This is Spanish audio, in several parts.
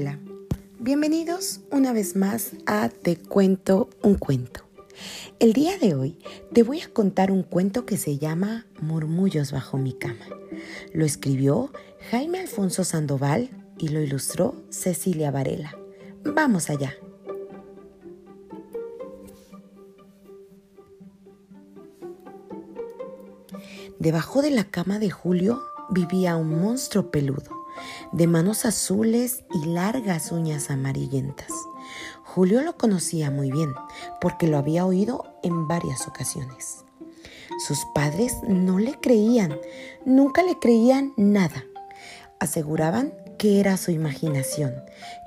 Hola, bienvenidos una vez más a Te cuento un cuento. El día de hoy te voy a contar un cuento que se llama Murmullos bajo mi cama. Lo escribió Jaime Alfonso Sandoval y lo ilustró Cecilia Varela. Vamos allá. Debajo de la cama de Julio vivía un monstruo peludo, de manos azules y largas uñas amarillentas. Julio lo conocía muy bien porque lo había oído en varias ocasiones. Sus padres no le creían, nunca le creían nada. Aseguraban que era su imaginación,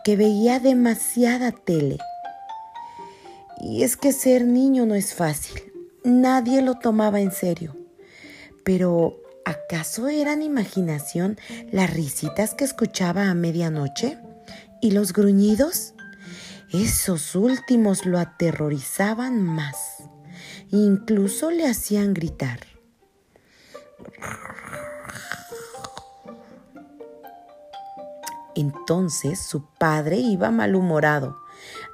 que veía demasiada tele. Y es que ser niño no es fácil. Nadie lo tomaba en serio. Pero, ¿acaso eran imaginación las risitas que escuchaba a medianoche? ¿Y los gruñidos? Esos últimos lo aterrorizaban más. Incluso le hacían gritar. Entonces su padre iba malhumorado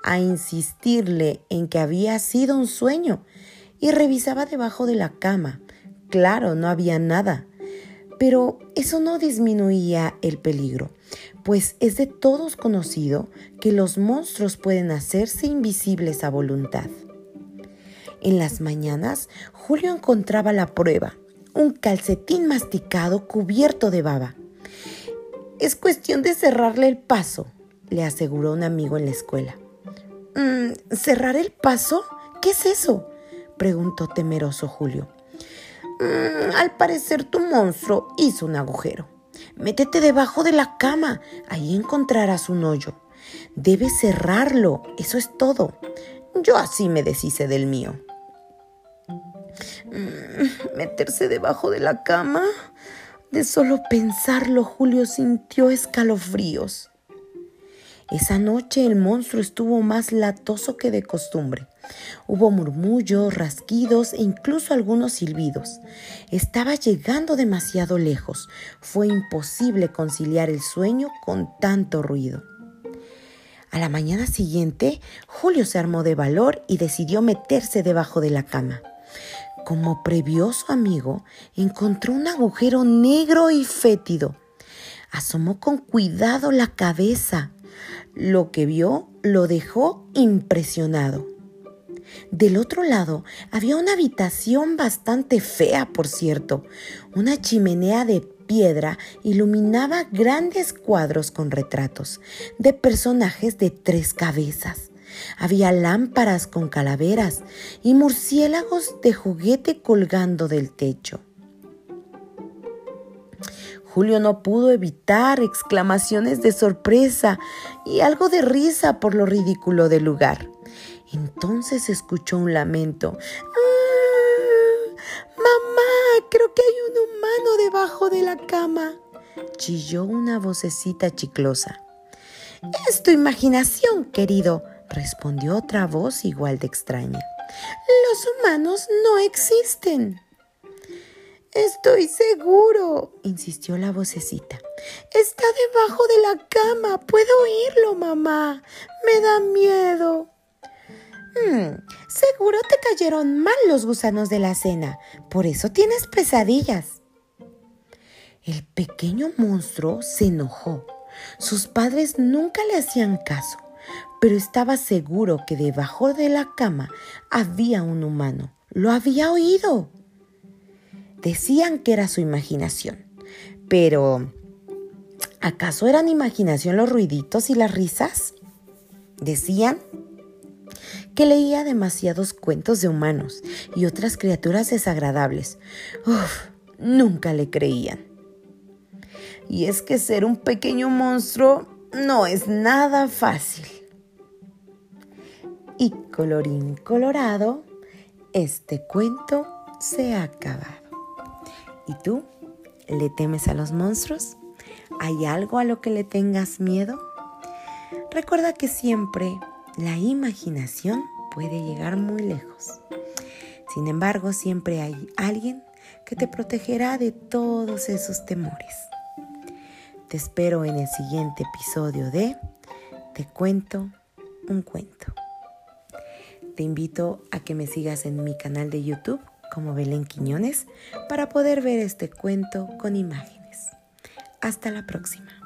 a insistirle en que había sido un sueño y revisaba debajo de la cama Claro, no había nada. Pero eso no disminuía el peligro, pues es de todos conocido que los monstruos pueden hacerse invisibles a voluntad. En las mañanas, Julio encontraba la prueba, un calcetín masticado cubierto de baba. Es cuestión de cerrarle el paso, le aseguró un amigo en la escuela. Mm, ¿Cerrar el paso? ¿Qué es eso? preguntó temeroso Julio. Mm, al parecer tu monstruo hizo un agujero. Métete debajo de la cama, ahí encontrarás un hoyo. Debes cerrarlo, eso es todo. Yo así me deshice del mío. Mm, ¿Meterse debajo de la cama? De solo pensarlo, Julio sintió escalofríos. Esa noche el monstruo estuvo más latoso que de costumbre. Hubo murmullos, rasquidos e incluso algunos silbidos. Estaba llegando demasiado lejos. Fue imposible conciliar el sueño con tanto ruido. A la mañana siguiente, Julio se armó de valor y decidió meterse debajo de la cama. Como previó su amigo, encontró un agujero negro y fétido. Asomó con cuidado la cabeza. Lo que vio lo dejó impresionado. Del otro lado había una habitación bastante fea, por cierto. Una chimenea de piedra iluminaba grandes cuadros con retratos de personajes de tres cabezas. Había lámparas con calaveras y murciélagos de juguete colgando del techo. Julio no pudo evitar exclamaciones de sorpresa y algo de risa por lo ridículo del lugar. Entonces escuchó un lamento. ¡Ah! ¡Mamá! Creo que hay un humano debajo de la cama. Chilló una vocecita chiclosa. Es tu imaginación, querido, respondió otra voz igual de extraña. Los humanos no existen. Estoy seguro, insistió la vocecita. Está debajo de la cama. Puedo oírlo, mamá. Me da miedo. Hmm, seguro te cayeron mal los gusanos de la cena, por eso tienes pesadillas. El pequeño monstruo se enojó. Sus padres nunca le hacían caso, pero estaba seguro que debajo de la cama había un humano. Lo había oído. Decían que era su imaginación, pero ¿acaso eran imaginación los ruiditos y las risas? Decían que leía demasiados cuentos de humanos y otras criaturas desagradables. Uf, nunca le creían. Y es que ser un pequeño monstruo no es nada fácil. Y colorín colorado, este cuento se ha acabado. ¿Y tú? ¿Le temes a los monstruos? ¿Hay algo a lo que le tengas miedo? Recuerda que siempre la imaginación puede llegar muy lejos. Sin embargo, siempre hay alguien que te protegerá de todos esos temores. Te espero en el siguiente episodio de te cuento un cuento. Te invito a que me sigas en mi canal de YouTube como Belén Quiñones para poder ver este cuento con imágenes. Hasta la próxima.